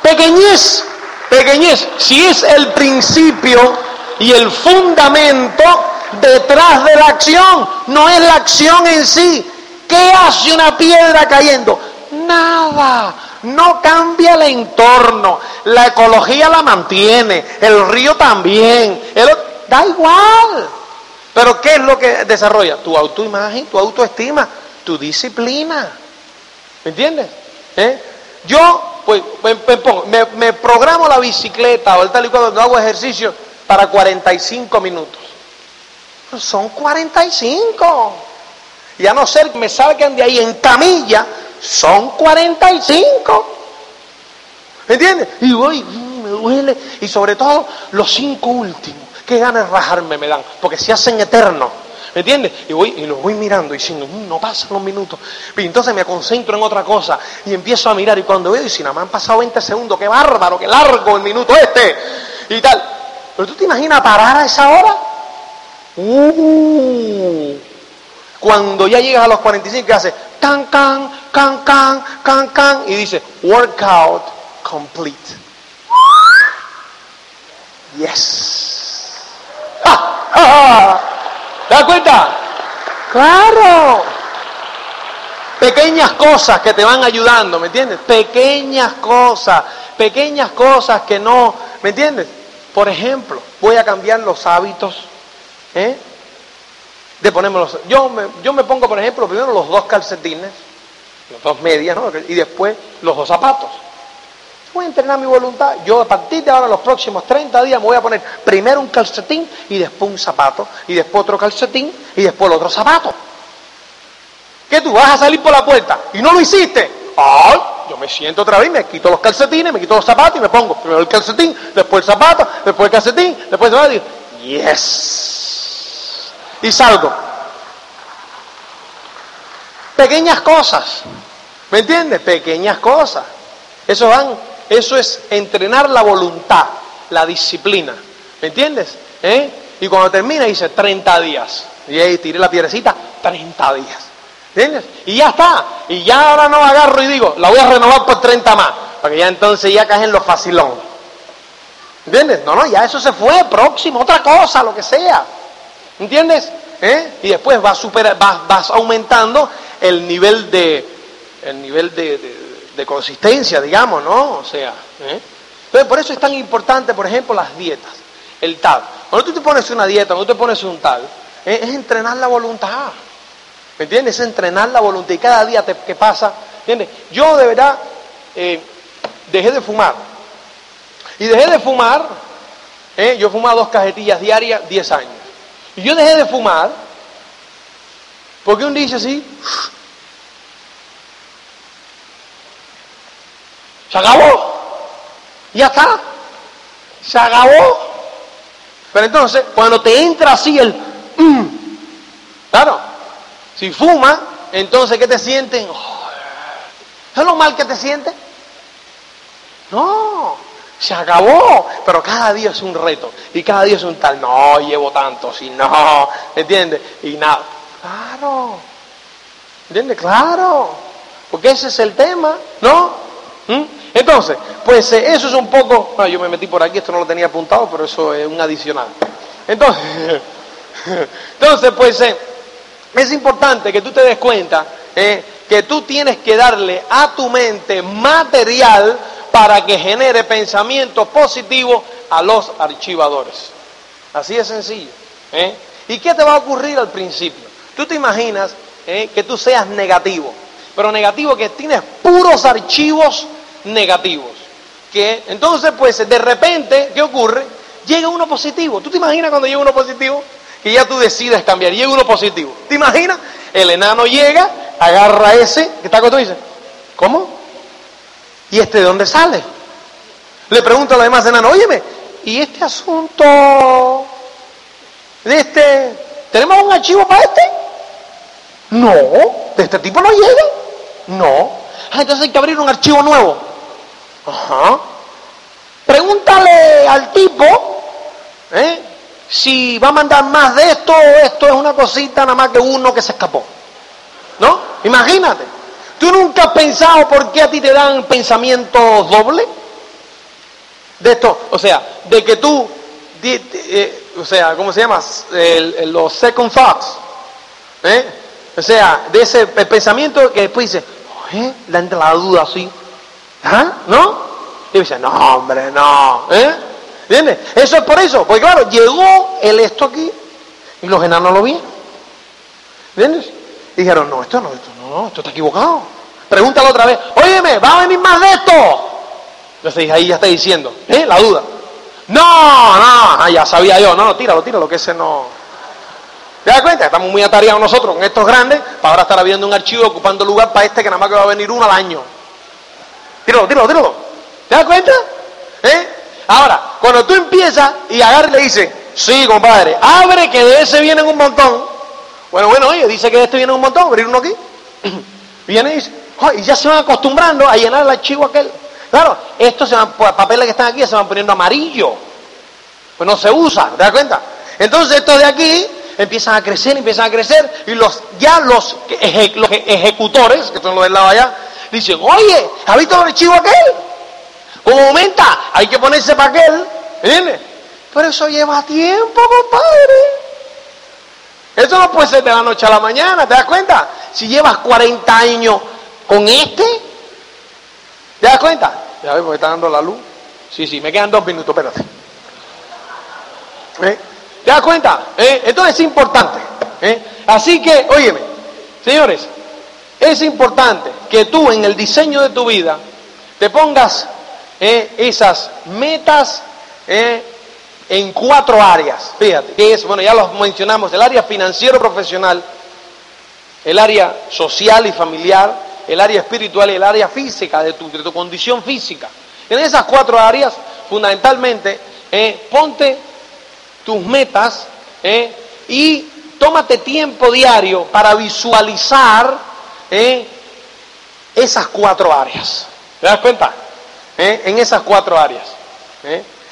Speaker 1: Pequeñez, pequeñez, si es el principio y el fundamento detrás de la acción, no es la acción en sí. ¿Qué hace una piedra cayendo? Nada, no cambia el entorno, la ecología la mantiene, el río también, da igual. Pero ¿qué es lo que desarrolla? Tu autoimagen, tu autoestima, tu disciplina. ¿Me entiendes? ¿Eh? Yo, pues, me, me, programo la bicicleta o tal y cuando hago ejercicio para 45 minutos. son 45. Y a no ser que me salgan de ahí en camilla, son 45. ¿Me entiendes? Y voy, mm, me duele. Y sobre todo los cinco últimos. Qué ganas de rajarme me dan, porque se hacen eternos. ¿Me entiendes? Y, voy, y los voy mirando diciendo, mm, no pasan los minutos. Y entonces me concentro en otra cosa y empiezo a mirar. Y cuando veo, y si nada más han pasado 20 segundos, qué bárbaro, qué largo el minuto este. Y tal. Pero tú te imaginas parar a esa hora? Uh, cuando ya llegas a los 45, ¿qué hace? Can, can, can, can, can, can. Y dice, workout complete. Yes. ¡Ja, ja, ¿Te das cuenta? Claro. Pequeñas cosas que te van ayudando, ¿me entiendes? Pequeñas cosas, pequeñas cosas que no, ¿me entiendes? Por ejemplo, voy a cambiar los hábitos, ¿eh? De Yo me, yo me pongo, por ejemplo, primero los dos calcetines, los dos medias, ¿no? y después los dos zapatos. Voy a entrenar mi voluntad. Yo a partir de ahora, los próximos 30 días, me voy a poner primero un calcetín y después un zapato, y después otro calcetín y después el otro zapato. ¿Qué tú vas a salir por la puerta y no lo hiciste? ¡Ay! Yo me siento otra vez, me quito los calcetines, me quito los zapatos y me pongo primero el calcetín, después el zapato, después el calcetín, después el zapato y ¡Yes! Y salgo. Pequeñas cosas, ¿me entiendes? Pequeñas cosas. Eso van, eso es entrenar la voluntad, la disciplina, ¿me entiendes? ¿Eh? Y cuando termina dice 30 días. Y ahí tiré la piedrecita, 30 días. ¿Entiendes? Y ya está. Y ya ahora no agarro y digo, la voy a renovar por 30 más. Para que ya entonces ya caen los facilón. ¿Entiendes? No, no, ya eso se fue, próximo, otra cosa, lo que sea. ¿Entiendes? ¿Eh? Y después vas, super, vas, vas, aumentando el nivel de, el nivel de, consistencia, digamos, ¿no? O sea, ¿eh? Entonces, por eso es tan importante, por ejemplo, las dietas, el tal. Cuando tú te pones una dieta, cuando te pones un tal, ¿eh? es entrenar la voluntad. ¿Me entiendes? Es entrenar la voluntad. Y cada día te, que pasa, ¿entiendes? Yo de verdad eh, dejé de fumar. Y dejé de fumar, yo fumaba dos cajetillas diarias, 10 años. Y yo dejé de fumar porque un dice así, se acabó, ya está, se acabó. Pero entonces, cuando te entra así el, mm, claro, si fuma, entonces ¿qué te sienten? ¿Es lo mal que te sientes? No, se acabó, pero cada día es un reto y cada día es un tal, no, llevo tanto, si no, ¿entiendes? Y nada, claro, ¿entiendes? Claro, porque ese es el tema, ¿no? ¿Mm? Entonces, pues eh, eso es un poco, yo me metí por aquí, esto no lo tenía apuntado, pero eso es un adicional. Entonces, entonces pues eh, es importante que tú te des cuenta eh, que tú tienes que darle a tu mente material para que genere pensamiento positivo a los archivadores. Así de sencillo. ¿eh? ¿Y qué te va a ocurrir al principio? Tú te imaginas eh, que tú seas negativo, pero negativo que tienes puros archivos negativos. Entonces, pues de repente, ¿qué ocurre? Llega uno positivo. ¿Tú te imaginas cuando llega uno positivo? Que ya tú decides cambiar. Llega uno positivo. ¿Te imaginas? El enano llega, agarra ese, ¿qué tal que tú dices? ¿Cómo? ¿Y este de dónde sale? Le pregunto a los demás enanos, óyeme, ¿y este asunto de este, tenemos un archivo para este? No, de este tipo no llega. No. Ah, entonces hay que abrir un archivo nuevo. Ajá. Pregúntale al tipo ¿eh? si va a mandar más de esto o esto es una cosita nada más que uno que se escapó. ¿No? Imagínate. ¿Tú nunca has pensado por qué a ti te dan pensamientos dobles? De esto, o sea, de que tú, eh, o sea, ¿cómo se llama? los second thoughts. ¿eh? O sea, de ese pensamiento que después dice, ¿eh? Le entra la duda así. ¿Ah? ¿No? Y dice, no, hombre, no. ¿Eh? ¿Entiendes? Eso es por eso. Porque claro, llegó el esto aquí y los enanos lo vieron. ¿Entiendes? dijeron, no, esto no, esto no, esto está equivocado. Pregúntalo otra vez, óyeme, ¿va a venir más de esto? Entonces ahí ya está diciendo, ¿eh? La duda. No, no, ya sabía yo, no, no, tíralo, tíralo, que ese no. ¿Te das cuenta? Estamos muy atareados nosotros con estos grandes para ahora estar habiendo un archivo ocupando lugar para este que nada más que va a venir uno al año. Tíralo, tíralo, tíralo. ¿Te das cuenta? ¿Eh? Ahora, cuando tú empiezas y agarra y le dices, sí, compadre, abre que de ese vienen un montón. Bueno, bueno, oye, dice que de este viene un montón, abrir uno aquí. Y ya se van acostumbrando a llenar el archivo aquel. Claro, estos se van, papeles que están aquí se van poniendo amarillo. Pues no se usa, ¿te cuenta? Entonces estos de aquí empiezan a crecer, empiezan a crecer, y los ya los, los ejecutores, que son los del lado allá, dicen, oye, ¿has visto el archivo aquel? ¿Cómo aumenta? Hay que ponerse para aquel. Pero eso lleva tiempo, compadre. Eso no puede ser de la noche a la mañana, ¿te das cuenta? Si llevas 40 años con este, ¿te das cuenta? Ya ves, porque está dando la luz. Sí, sí, me quedan dos minutos, espérate. ¿Eh? ¿Te das cuenta? ¿Eh? Es importante. ¿eh? Así que, óyeme, señores, es importante que tú en el diseño de tu vida te pongas esas metas en cuatro áreas. Fíjate, que es, bueno, ya los mencionamos, el área financiero profesional, el área social y familiar, el área espiritual y el área física, de tu, condición física. En esas cuatro áreas, fundamentalmente, eh, ponte tus metas eh, y tómate tiempo diario para visualizar eh, esas cuatro áreas. ¿Te das cuenta? En esas cuatro áreas.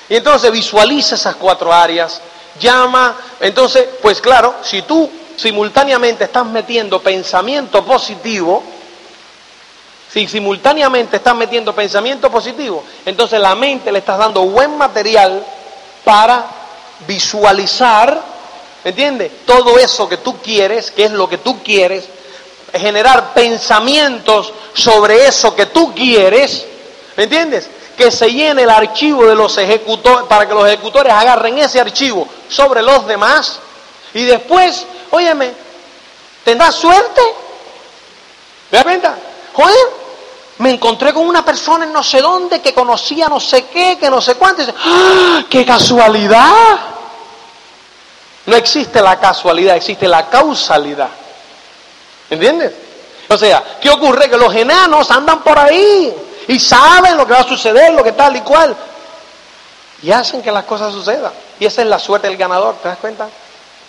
Speaker 1: Y entonces visualiza esas cuatro áreas, llama, entonces, pues claro, si tú simultáneamente estás metiendo pensamiento positivo, si simultáneamente estás metiendo pensamiento positivo, entonces la mente le estás dando buen material para visualizar, ¿entiendes? Todo eso que tú quieres, que es lo que tú quieres, generar pensamientos sobre eso que tú quieres, ¿me entiendes? Que se llene el archivo de los ejecutores, para que los ejecutores agarren ese archivo sobre los demás y después, óyeme, tendrás suerte. ¿Te cuenta? Joder, me encontré con una persona en no sé dónde que conocía no sé qué, que no sé cuánto. ¡Ah! ¡Qué casualidad! No existe la casualidad, existe la causalidad. ¿Entiendes? O sea, ¿qué ocurre? Que los enanos andan por ahí y saben lo que va a suceder, lo que tal y cual. Y hacen que las cosas sucedan. Y esa es la suerte del ganador, ¿te das cuenta?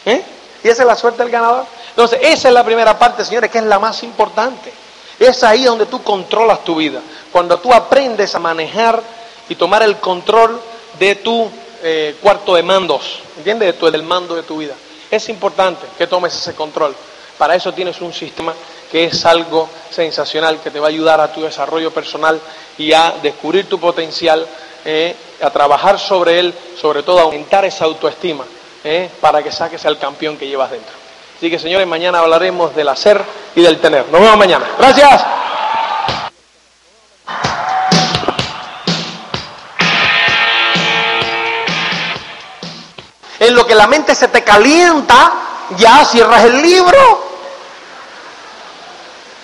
Speaker 1: ¿Eh? Y esa es la suerte del ganador. Entonces, esa es la primera parte, señores, que es la más importante. Es ahí donde tú controlas tu vida. Cuando tú aprendes a manejar y tomar el control de tu eh, cuarto de mandos, ¿entiendes? De tu, del mando de tu vida. Es importante que tomes ese control. Para eso tienes un sistema que es algo sensacional, que te va a ayudar a tu desarrollo personal y a descubrir tu potencial, eh, a trabajar sobre él, sobre todo a aumentar esa autoestima, eh, para que saques al campeón que llevas dentro. Así que señores, mañana hablaremos del hacer y del tener. Nos vemos mañana. Gracias. En lo que la mente se te calienta, ya cierras el libro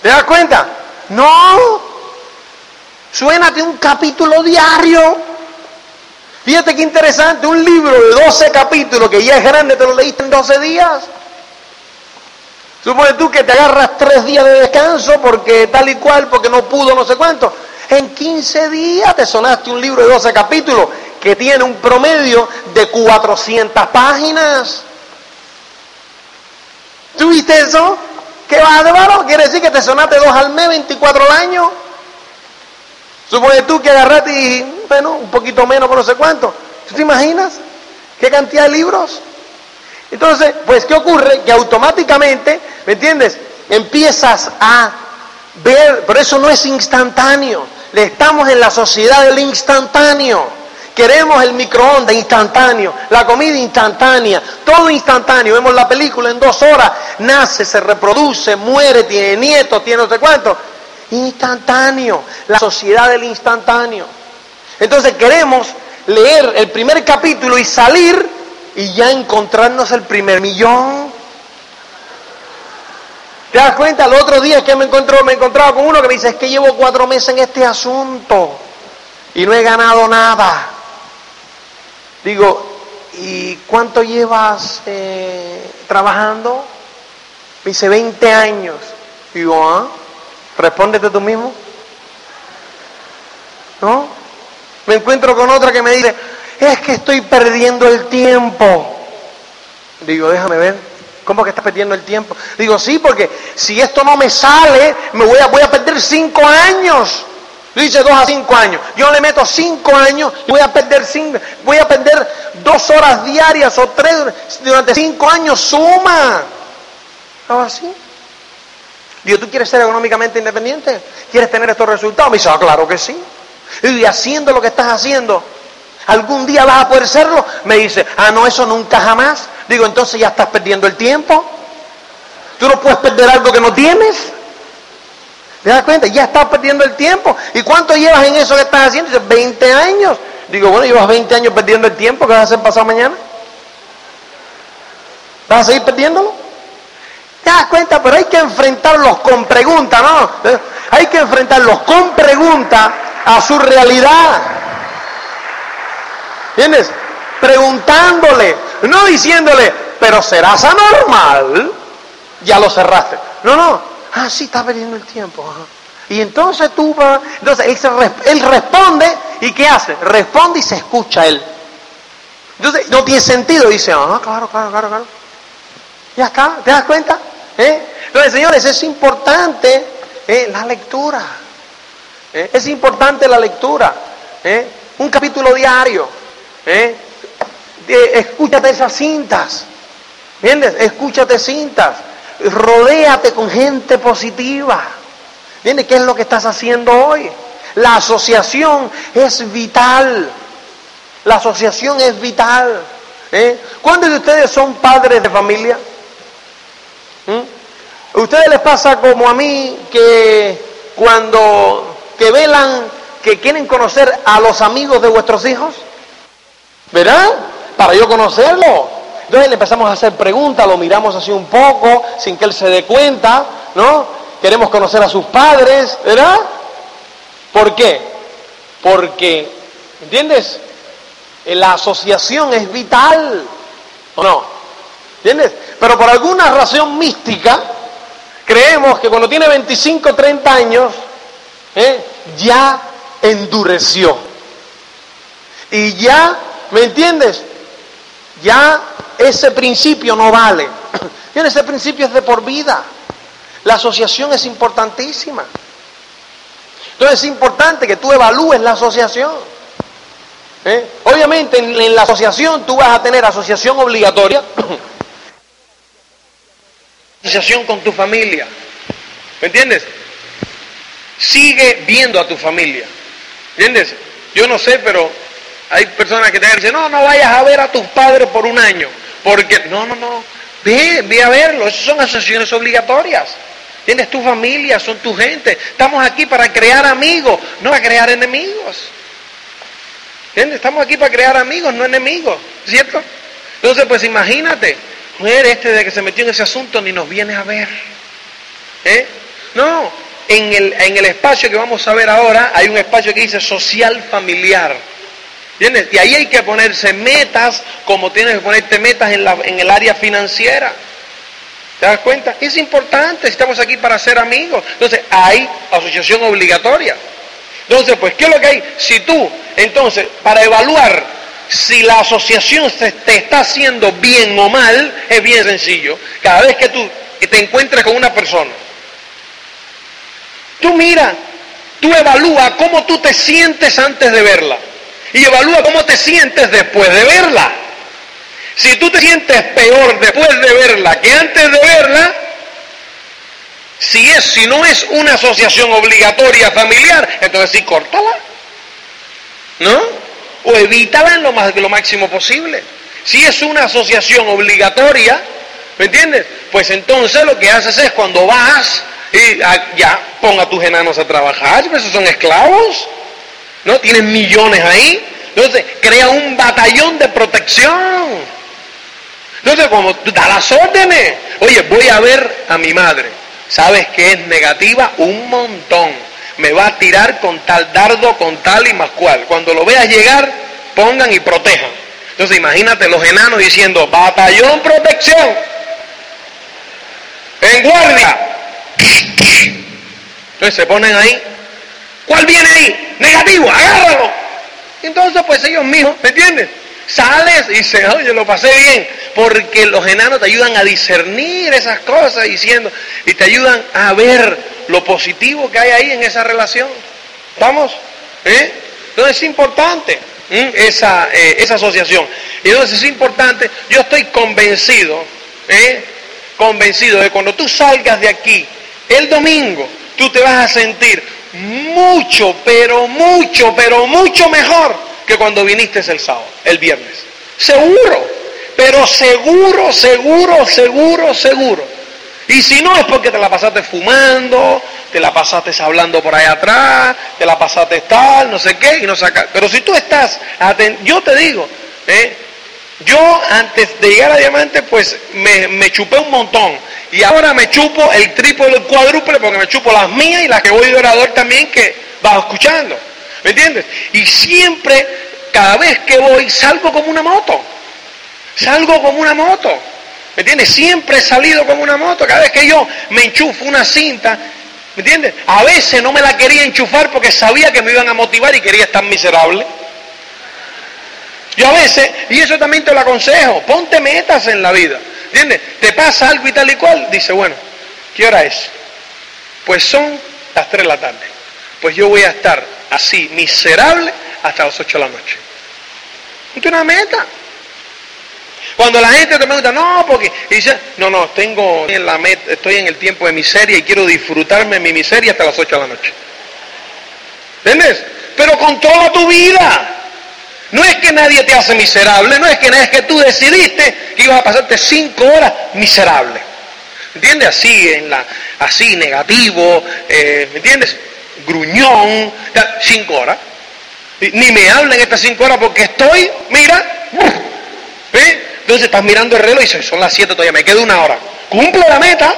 Speaker 1: ¿Te das cuenta? No. Suénate un capítulo diario. Fíjate qué interesante, un libro de 12 capítulos que ya es grande, te lo leíste en 12 días. Supone tú que te agarras tres días de descanso porque tal y cual, porque no pudo, no sé cuánto. En 15 días te sonaste un libro de 12 capítulos que tiene un promedio de 400 páginas. ¿Tuviste eso? ¿Qué valor? Quiere decir que te sonaste dos al mes, 24 al año. Supone tú que agarraste y, bueno, un poquito menos, por no sé cuánto. ¿Tú te imaginas? ¿Qué cantidad de libros? Entonces, pues, ¿qué ocurre? Que automáticamente, ¿me entiendes? Empiezas a ver, pero eso no es instantáneo. Estamos en la sociedad del instantáneo. Queremos el microondas instantáneo, la comida instantánea, todo instantáneo. Vemos la película en dos horas, nace, se reproduce, muere, tiene nietos, tiene no sé cuánto. Instantáneo, la sociedad del instantáneo. Entonces queremos leer el primer capítulo y salir y ya encontrarnos el primer millón. ¿Te das cuenta? El otro día que me encontró, me encontraba con uno que me dice, es que llevo cuatro meses en este asunto y no he ganado nada. Digo, ¿y cuánto llevas eh, trabajando? Me dice, 20 años. Digo, ¿ah? Respóndete tú mismo. ¿No? Me encuentro con otra que me dice, es que estoy perdiendo el tiempo. Digo, déjame ver. ¿Cómo que estás perdiendo el tiempo? Digo, sí, porque si esto no me sale, me voy a, voy a perder cinco años. Dice dos a cinco años. Yo le meto cinco años voy a perder cinco, voy a perder dos horas diarias o tres durante cinco años. Suma. ¿Algo así? Digo, ¿tú quieres ser económicamente independiente? ¿Quieres tener estos resultados? Me dice, ah, claro que sí. Y haciendo lo que estás haciendo, ¿algún día vas a poder serlo? Me dice, ah, no, eso nunca jamás. Digo, entonces ya estás perdiendo el tiempo. Tú no puedes perder algo que no tienes. ¿Te das cuenta? Ya estás perdiendo el tiempo. ¿Y cuánto llevas en eso que estás haciendo? Dices, 20 años. Digo, bueno, llevas 20 años perdiendo el tiempo. ¿Qué vas a hacer pasado mañana? ¿Vas a seguir perdiéndolo? ¿Te das cuenta? Pero hay que enfrentarlos con preguntas, ¿no? Hay que enfrentarlos con preguntas a su realidad. ¿Entiendes? Preguntándole, no diciéndole, pero serás anormal. Ya lo cerraste. No, no. Ah, sí, está perdiendo el tiempo. Y entonces tú vas. Entonces él, responde y ¿qué hace? Responde y se escucha él. Entonces no tiene sentido. Dice, ah, claro, claro, claro, claro. Ya está, ¿te das cuenta? ¿Eh? Entonces, señores, es importante ¿eh? la lectura. ¿Eh? Es importante la lectura. Un capítulo diario. escúchate esas cintas. ¿Entiendes? Escúchate cintas. Rodéate con gente positiva. ¿Entiendes? ¿Qué es lo que estás haciendo hoy? La asociación es vital. La asociación es vital. ¿Eh? ¿Cuántos de ustedes son padres de familia? ¿Mm? ¿A ustedes les pasa como a mí que cuando que velan, que quieren conocer a los amigos de vuestros hijos? ¿Verdad? Para yo conocerlo. Entonces le empezamos a hacer preguntas, lo miramos así un poco, sin que él se dé cuenta, ¿no? Queremos conocer a sus padres, ¿verdad? ¿Por qué? Porque, ¿entiendes? La asociación es vital, ¿o no? ¿Entiendes? Pero por alguna razón mística, creemos que cuando tiene 25, 30 años, ¿eh? ya endureció. Y ya, ¿me entiendes? Ya ese principio no vale. ese principio es de por vida. La asociación es importantísima. Entonces es importante que tú evalúes la asociación. ¿Eh? Obviamente en, la asociación tú vas a tener asociación obligatoria, asociación con tu familia. ¿Me entiendes? Sigue viendo a tu familia. ¿Entiendes? Yo no sé, pero hay personas que te dicen, no, no vayas a ver a tus padres por un año. Porque, no, no, no, ve, ve a verlo, esas son asociaciones obligatorias. Tienes tu familia, son tu gente. Estamos aquí para crear amigos, no para crear enemigos. ¿Entiendes? Estamos aquí para crear amigos, no enemigos, ¿cierto? Entonces, pues imagínate, mujer este de que se metió en ese asunto ni nos viene a ver. ¿Eh? No, en el, en el espacio que vamos a ver ahora hay un espacio que dice social familiar. Y ahí hay que ponerse metas como tienes que ponerte metas en, la, el área financiera. ¿Te das cuenta? Es importante, estamos aquí para ser amigos. Entonces, hay asociación obligatoria. Entonces, pues, ¿qué es lo que hay? Si tú, entonces, para evaluar si la asociación te está haciendo bien o mal, es bien sencillo. Cada vez que tú te encuentres con una persona, tú mira, tú evalúa cómo tú te sientes antes de verla y evalúa cómo te sientes después de verla. Si tú te sientes peor después de verla que antes de verla, si es, si no es una asociación obligatoria familiar, entonces sí, córtala. ¿No? O evítala en lo, más, lo máximo posible. Si es una asociación obligatoria, ¿me entiendes? Pues entonces lo que haces es cuando vas y ah, ya ponga a tus enanos a trabajar, pues esos son esclavos. ¿No? Tienen millones ahí. Entonces, crea un batallón de protección. Entonces, como da las órdenes, oye, voy a ver a mi madre. ¿Sabes que es negativa? Un montón. Me va a tirar con tal dardo, con tal y más cual. Cuando lo veas llegar, pongan y protejan. Entonces, imagínate los enanos diciendo, batallón protección. En guardia. Entonces se ponen ahí ¿Cuál viene ahí? Negativo, agárralo. Entonces, pues ellos mismos, ¿me entiendes? Sales y dices, oye, lo pasé bien, porque los enanos te ayudan a discernir esas cosas diciendo, y te ayudan a ver lo positivo que hay ahí en esa relación. ¿Vamos? ¿Eh? Entonces es importante esa, eh, esa asociación. Y entonces es importante, yo estoy convencido, ¿eh? convencido de cuando tú salgas de aquí el domingo, tú te vas a sentir mucho, pero mucho, pero mucho mejor que cuando viniste el sábado, el viernes. Seguro, pero seguro, seguro, seguro, seguro. Y si no es porque te la pasaste fumando, te la pasaste hablando por ahí atrás, te la pasaste tal, no sé qué, y no saca. Pero si tú estás, yo te digo, ¿eh? Yo antes de llegar a Diamante, pues me, chupé un montón. Y ahora me chupo el triple el cuádruple porque me chupo las mías y las que voy de orador también que vas escuchando. ¿Me entiendes? Y siempre, cada vez que voy, salgo como una moto. Salgo como una moto. ¿Me entiendes? Siempre he salido como una moto. Cada vez que yo me enchufo una cinta, ¿me entiendes? A veces no me la quería enchufar porque sabía que me iban a motivar y quería estar miserable. Yo a veces, y eso también te lo aconsejo, ponte metas en la vida. ¿Entiendes? Te pasa algo y tal y cual, dice, bueno, ¿qué hora es? Pues son las 3 de la tarde. Pues yo voy a estar así, miserable, hasta las 8 de la noche. es una meta. Cuando la gente te pregunta, no, porque dice, no, no, tengo en la meta, estoy en el tiempo de miseria y quiero disfrutarme mi miseria hasta las 8 de la noche. ¿Entiendes? Pero controla tu vida. No es que nadie te hace miserable, no es que, es que tú decidiste que ibas a pasarte cinco horas miserable. ¿Entiendes? Así, en la, así negativo, eh, ¿me entiendes? Gruñón, cinco horas. Ni me hablen estas cinco horas porque estoy, mira, ¿eh? entonces estás mirando el reloj y dices, son las siete todavía, me queda una hora. Cumple la meta.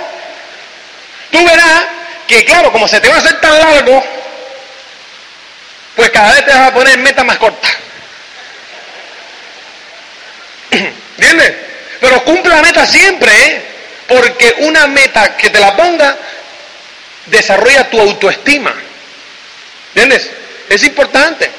Speaker 1: Tú verás que, claro, como se te va a hacer tan largo, pues cada vez te vas a poner meta más corta. ¿Entiendes? Pero cumple la meta siempre, ¿eh? Porque una meta que te la ponga desarrolla tu autoestima. ¿Entiendes? Es importante.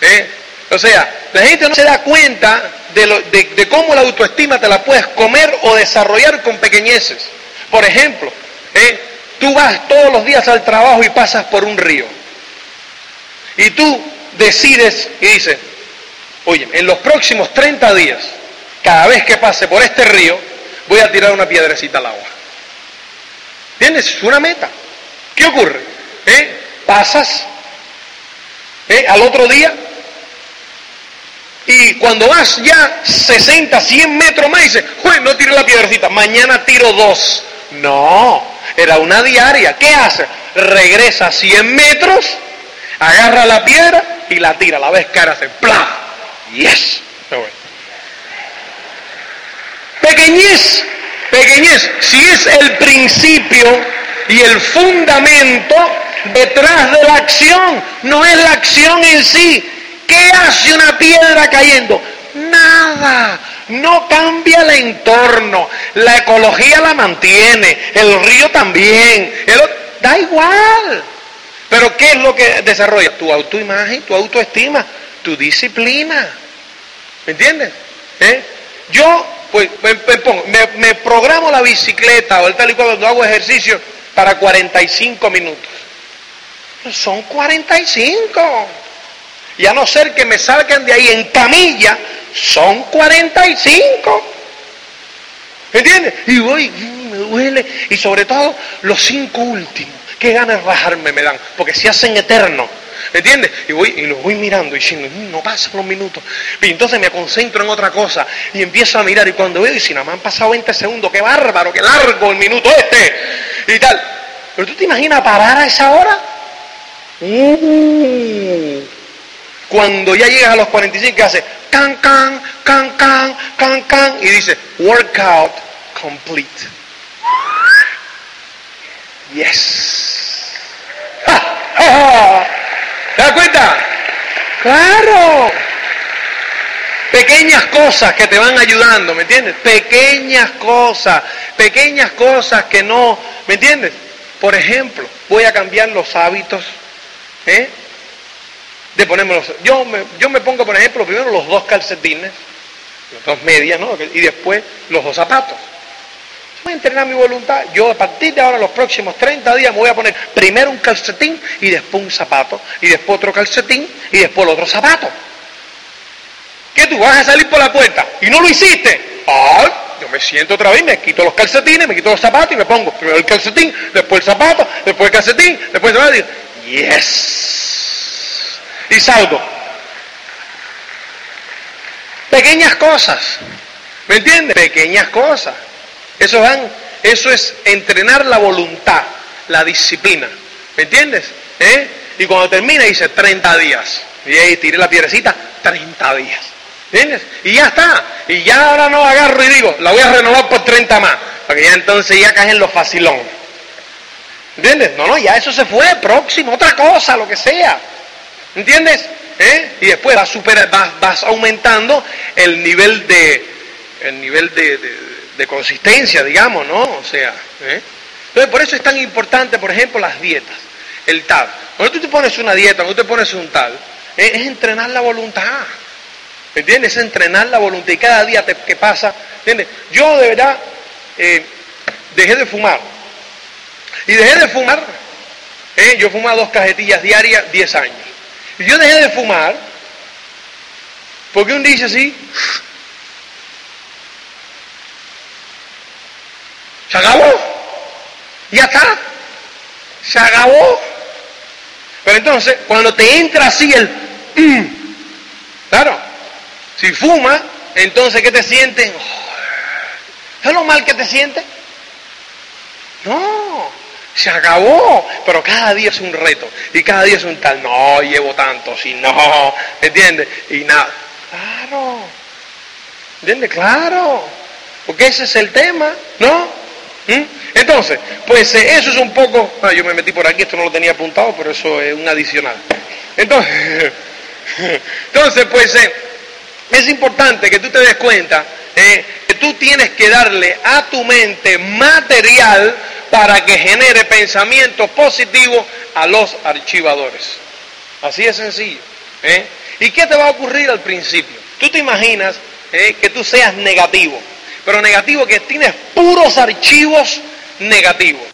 Speaker 1: ¿eh? O sea, la gente no se da cuenta de, de, cómo la autoestima te la puedes comer o desarrollar con pequeñeces. Por ejemplo, ¿eh? tú vas todos los días al trabajo y pasas por un río. Y tú decides y dices, oye, en los próximos 30 días cada vez que pase por este río, voy a tirar una piedrecita al agua. ¿Tienes? una meta. ¿Qué ocurre? ¿Eh? Pasas ¿eh? al otro día y cuando vas ya 60, 100 metros más, dices, Juez, no tiro la piedrecita, mañana tiro dos. No, era una diaria. ¿Qué hace? Regresa 100 metros, agarra la piedra y la tira. La ves cara, hace ¡plá! ¡Yes! Pequeñez, pequeñez, si es el principio, Y el fundamento detrás de la acción no es la acción en sí. ¿Qué hace una piedra cayendo? Nada. No cambia el entorno. La ecología la mantiene. El río también. da igual. Pero ¿qué es lo que desarrolla? Tu autoimagen, tu autoestima, tu disciplina. ¿Me entiendes? ¿Eh? Yo, pues, me, me, programo la bicicleta o el tal y cual cuando hago ejercicio para 45 minutos. Son 45. Y a no ser que me salgan de ahí en camilla, son 45. ¿Entiendes? Y voy, me duele. Y sobre todo los cinco últimos. Qué ganas de rajarme me dan. Porque se hacen eternos. ¿Entiendes? Y, voy, y los voy mirando y diciendo, mm, no pasan los minutos. Y entonces me concentro en otra cosa y empiezo a mirar. Y cuando veo, y si nada más han pasado 20 segundos, qué bárbaro, qué largo el minuto este. Y tal. Pero tú te imaginas parar a esa hora? Uh. cuando ya llegas a los 45, ¿qué hace? Can, can, can, can, can, can. Y dice, workout complete. Yes. ¿Te das cuenta? Claro. Pequeñas cosas que te van ayudando, ¿me entiendes? Pequeñas cosas, pequeñas cosas que no, ¿me entiendes? Por ejemplo, voy a cambiar los hábitos, ¿eh? De ponerme los, yo me, yo me pongo, por ejemplo, primero los dos calcetines, las dos medias, ¿no? Y después los dos zapatos voy a entrenar mi voluntad. Yo a partir de ahora, los próximos 30 días, me voy a poner primero un calcetín y después un zapato, y después otro calcetín y después el otro zapato. ¿Qué tú vas a salir por la puerta y no lo hiciste? ¡Ay! Yo me siento otra vez, me quito los calcetines, me quito los zapatos y me pongo primero el calcetín, después el zapato, después el calcetín, después el zapato. ¡Yes! Y salgo. Pequeñas cosas. ¿Me entiendes? Pequeñas cosas. Eso, van, eso es entrenar la voluntad, la disciplina. ¿Me entiendes? ¿Eh? Y cuando termina dice 30 días. Y ahí tiré la piedrecita, 30 días. ¿Entiendes? Y ya está. Y ya ahora no agarro y digo, la voy a renovar por 30 más. Porque ya entonces ya caen los facilón. ¿Entiendes? No, no, ya eso se fue, próximo, otra cosa, lo que sea. ¿Entiendes? ¿Eh? Y después vas, super, vas, aumentando el nivel de, el nivel de consistencia, digamos, ¿no? O sea, ¿eh? entonces por eso es tan importante, por ejemplo, las dietas, el tal. Cuando tú te pones una dieta, cuando tú te pones un tal, ¿eh? es entrenar la voluntad, ¿entiendes? Es entrenar la voluntad y cada día te, que pasa, ¿entiendes? Yo de verdad eh, dejé de fumar y dejé de fumar, ¿eh? yo fumaba dos cajetillas diarias 10 años y yo dejé de fumar porque un día dice así, Se acabó. Ya está. Se acabó. Pero entonces, cuando te entra así el... Mm, claro, si fuma, entonces ¿qué te sientes? ¿Es lo mal que te sientes? No, se acabó. Pero cada día es un reto. Y cada día es un tal. No, llevo tanto. Si no, ¿entiendes? Y nada. Claro. ¿Entiendes? Claro. Porque ese es el tema, ¿no? ¿Mm? Entonces, pues eh, eso es un poco, ah, yo me metí por aquí, esto no lo tenía apuntado, pero eso es un adicional. Entonces, entonces pues eh, es importante que tú te des cuenta eh, que tú tienes que darle a tu mente material para que genere pensamientos positivos a los archivadores. Así es sencillo. ¿Y qué te va a ocurrir al principio? Tú te imaginas que tú seas negativo pero negativo que tienes puros archivos negativos.